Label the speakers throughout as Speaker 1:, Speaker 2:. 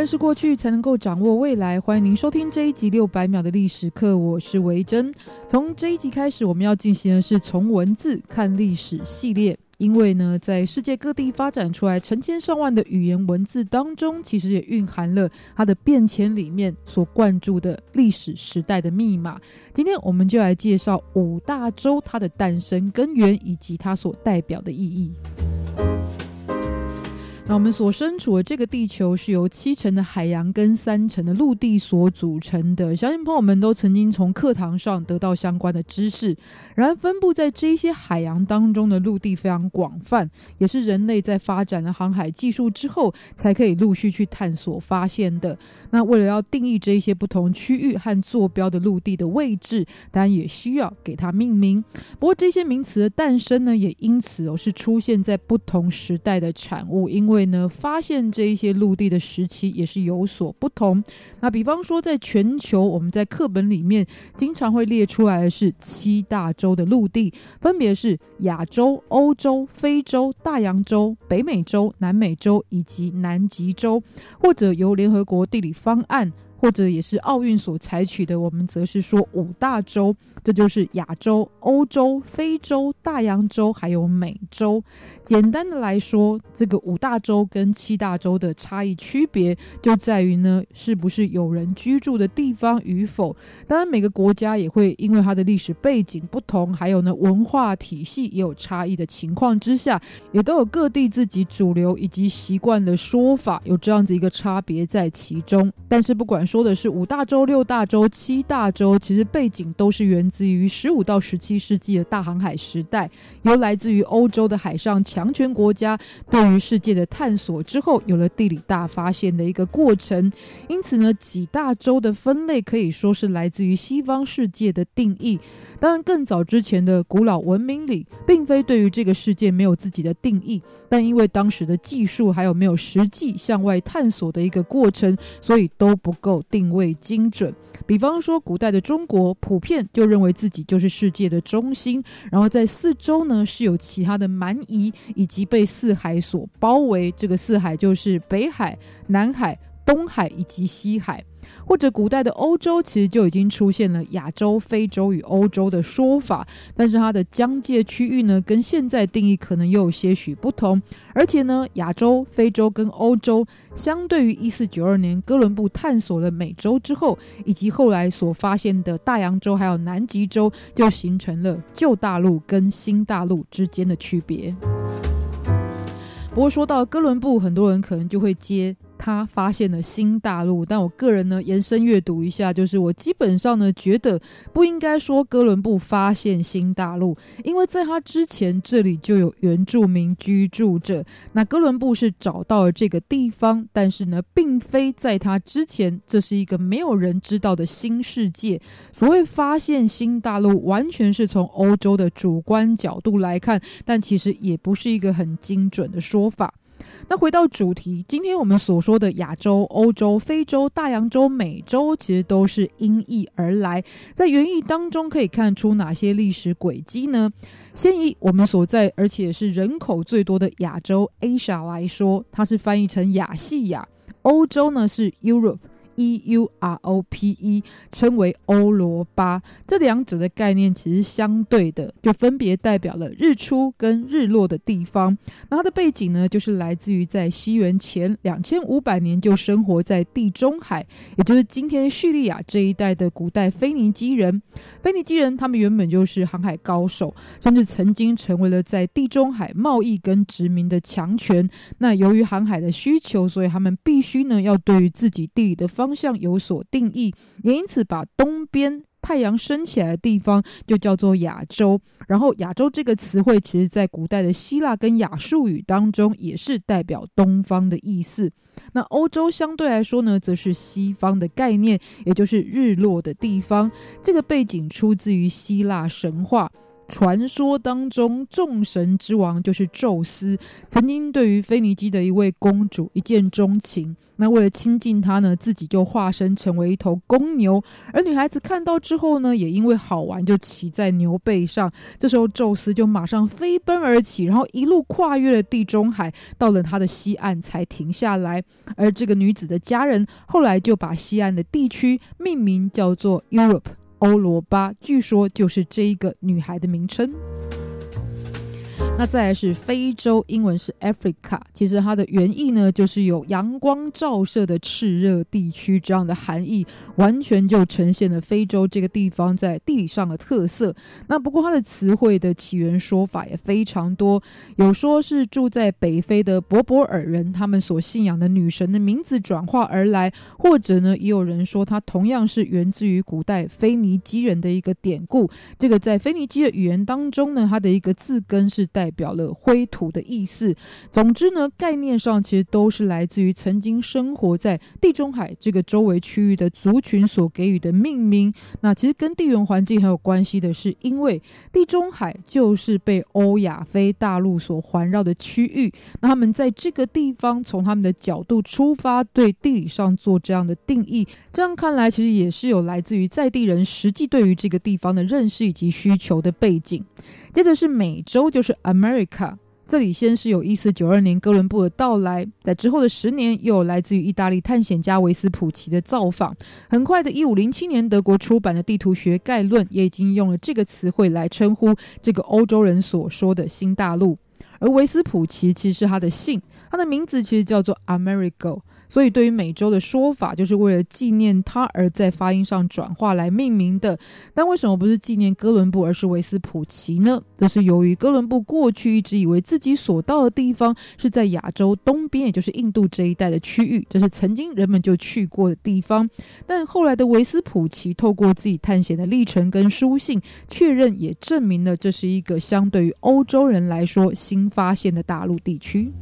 Speaker 1: 认识过去，才能够掌握未来。欢迎您收听这一集六百秒的历史课，我是维珍。从这一集开始，我们要进行的是从文字看历史系列。因为呢，在世界各地发展出来成千上万的语言文字当中，其实也蕴含了它的变迁里面所灌注的历史时代的密码。今天我们就来介绍五大洲它的诞生根源以及它所代表的意义。那我们所身处的这个地球是由七成的海洋跟三成的陆地所组成的，相信朋友们都曾经从课堂上得到相关的知识。然而，分布在这些海洋当中的陆地非常广泛，也是人类在发展了航海技术之后，才可以陆续去探索发现的。那为了要定义这些不同区域和坐标的陆地的位置，当然也需要给它命名。不过，这些名词的诞生呢，也因此哦是出现在不同时代的产物，因为。呢，发现这一些陆地的时期也是有所不同。那比方说，在全球，我们在课本里面经常会列出来的是七大洲的陆地，分别是亚洲、欧洲、非洲、大洋洲、北美洲、南美洲以及南极洲，或者由联合国地理方案。或者也是奥运所采取的，我们则是说五大洲，这就是亚洲、欧洲、非洲、大洋洲还有美洲。简单的来说，这个五大洲跟七大洲的差异区别就在于呢，是不是有人居住的地方与否。当然，每个国家也会因为它的历史背景不同，还有呢文化体系也有差异的情况之下，也都有各地自己主流以及习惯的说法，有这样子一个差别在其中。但是不管说的是五大洲、六大洲、七大洲，其实背景都是源自于十五到十七世纪的大航海时代，由来自于欧洲的海上强权国家对于世界的探索之后，有了地理大发现的一个过程。因此呢，几大洲的分类可以说是来自于西方世界的定义。当然，更早之前的古老文明里，并非对于这个世界没有自己的定义，但因为当时的技术还有没有实际向外探索的一个过程，所以都不够。定位精准，比方说古代的中国普遍就认为自己就是世界的中心，然后在四周呢是有其他的蛮夷，以及被四海所包围。这个四海就是北海、南海、东海以及西海。或者古代的欧洲其实就已经出现了亚洲、非洲与欧洲的说法，但是它的疆界区域呢，跟现在定义可能又有些许不同。而且呢，亚洲、非洲跟欧洲，相对于一四九二年哥伦布探索了美洲之后，以及后来所发现的大洋洲还有南极洲，就形成了旧大陆跟新大陆之间的区别。不过说到哥伦布，很多人可能就会接。他发现了新大陆，但我个人呢延伸阅读一下，就是我基本上呢觉得不应该说哥伦布发现新大陆，因为在他之前这里就有原住民居住着。那哥伦布是找到了这个地方，但是呢并非在他之前，这是一个没有人知道的新世界。所谓发现新大陆，完全是从欧洲的主观角度来看，但其实也不是一个很精准的说法。那回到主题，今天我们所说的亚洲、欧洲、非洲、大洋洲、美洲，其实都是因译而来。在原意当中，可以看出哪些历史轨迹呢？先以我们所在，而且是人口最多的亚洲 Asia 来说，它是翻译成亚细亚；欧洲呢是 Europe。E U R O P E 称为欧罗巴，这两者的概念其实相对的，就分别代表了日出跟日落的地方。那它的背景呢，就是来自于在西元前两千五百年就生活在地中海，也就是今天叙利亚这一带的古代腓尼基人。腓尼基人他们原本就是航海高手，甚至曾经成为了在地中海贸易跟殖民的强权。那由于航海的需求，所以他们必须呢要对于自己地理的方方向有所定义，也因此把东边太阳升起来的地方就叫做亚洲。然后亚洲这个词汇，其实在古代的希腊跟亚述语当中，也是代表东方的意思。那欧洲相对来说呢，则是西方的概念，也就是日落的地方。这个背景出自于希腊神话。传说当中，众神之王就是宙斯，曾经对于腓尼基的一位公主一见钟情。那为了亲近她呢，自己就化身成为一头公牛。而女孩子看到之后呢，也因为好玩，就骑在牛背上。这时候，宙斯就马上飞奔而起，然后一路跨越了地中海，到了他的西岸才停下来。而这个女子的家人后来就把西岸的地区命名叫做 Europe。欧罗巴，据说就是这一个女孩的名称。那再来是非洲，英文是 Africa，其实它的原意呢，就是有阳光照射的炽热地区这样的含义，完全就呈现了非洲这个地方在地理上的特色。那不过它的词汇的起源说法也非常多，有说是住在北非的柏柏尔人，他们所信仰的女神的名字转化而来，或者呢，也有人说它同样是源自于古代腓尼基人的一个典故。这个在腓尼基的语言当中呢，它的一个字根是带。表了灰土的意思。总之呢，概念上其实都是来自于曾经生活在地中海这个周围区域的族群所给予的命名。那其实跟地缘环境很有关系的是，因为地中海就是被欧亚非大陆所环绕的区域。那他们在这个地方从他们的角度出发，对地理上做这样的定义。这样看来，其实也是有来自于在地人实际对于这个地方的认识以及需求的背景。接着是美洲，就是美。America，这里先是有一四九二年哥伦布的到来，在之后的十年又有来自于意大利探险家维斯普奇的造访。很快的一五零七年，德国出版的地图学概论也已经用了这个词汇来称呼这个欧洲人所说的新大陆。而维斯普奇其实是他的姓，他的名字其实叫做 Amerigo。所以，对于美洲的说法，就是为了纪念他而在发音上转化来命名的。但为什么不是纪念哥伦布，而是维斯普奇呢？这是由于哥伦布过去一直以为自己所到的地方是在亚洲东边，也就是印度这一带的区域，这是曾经人们就去过的地方。但后来的维斯普奇透过自己探险的历程跟书信，确认也证明了这是一个相对于欧洲人来说新发现的大陆地区。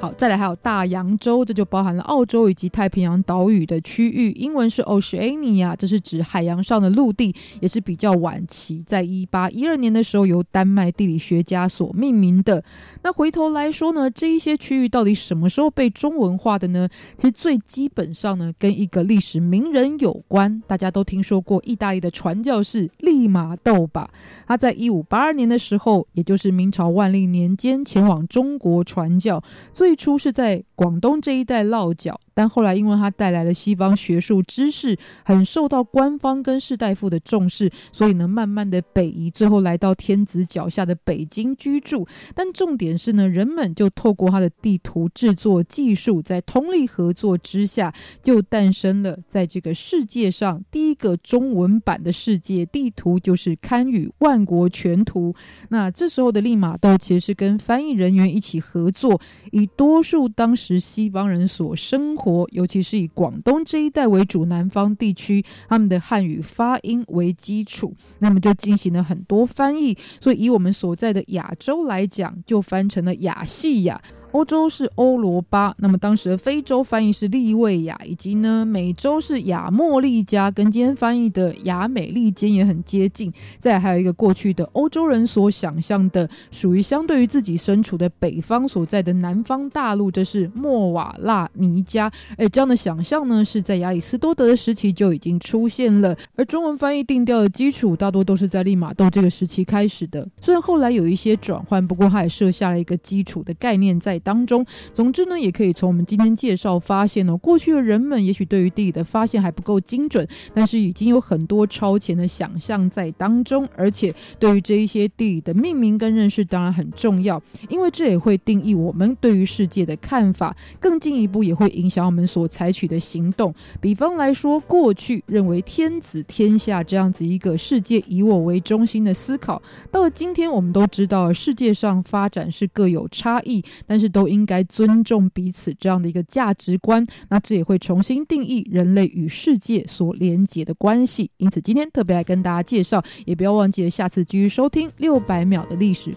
Speaker 1: 好，再来还有大洋洲，这就包含了澳洲以及太平洋岛屿的区域，英文是 Oceania，这是指海洋上的陆地，也是比较晚期，在一八一二年的时候由丹麦地理学家所命名的。那回头来说呢，这一些区域到底什么时候被中文化的呢？其实最基本上呢，跟一个历史名人有关，大家都听说过意大利的传教士利玛窦吧？他在一五八二年的时候，也就是明朝万历年间前往中国传教，最初都是在广东这一带落脚。但后来，因为他带来了西方学术知识，很受到官方跟士大夫的重视，所以呢，慢慢的北移，最后来到天子脚下的北京居住。但重点是呢，人们就透过他的地图制作技术，在通力合作之下，就诞生了在这个世界上第一个中文版的世界地图，就是堪舆万国全图。那这时候的利玛窦其实是跟翻译人员一起合作，以多数当时是西方人所生活，尤其是以广东这一带为主，南方地区他们的汉语发音为基础，那么就进行了很多翻译。所以以我们所在的亚洲来讲，就翻成了亚细亚。欧洲是欧罗巴，那么当时的非洲翻译是利维亚，以及呢美洲是亚莫利加，跟今天翻译的亚美利坚也很接近。再还有一个过去的欧洲人所想象的，属于相对于自己身处的北方所在的南方大陆，这是莫瓦纳尼加。哎，这样的想象呢，是在亚里斯多德的时期就已经出现了。而中文翻译定调的基础，大多都是在利马窦这个时期开始的。虽然后来有一些转换，不过他也设下了一个基础的概念在当中，总之呢，也可以从我们今天介绍发现呢，过去的人们也许对于地理的发现还不够精准，但是已经有很多超前的想象在当中，而且对于这一些地理的命名跟认识当然很重要，因为这也会定义我们对于世界的看法，更进一步也会影响我们所采取的行动。比方来说，过去认为天子天下这样子一个世界以我为中心的思考，到了今天我们都知道世界上发展是各有差异，但是都应该尊重彼此这样的一个价值观。那这也会重新定义人类与世界所连接的关系。因此，今天特别来跟大家介绍，也不要忘记了下次继续收听六百秒的历史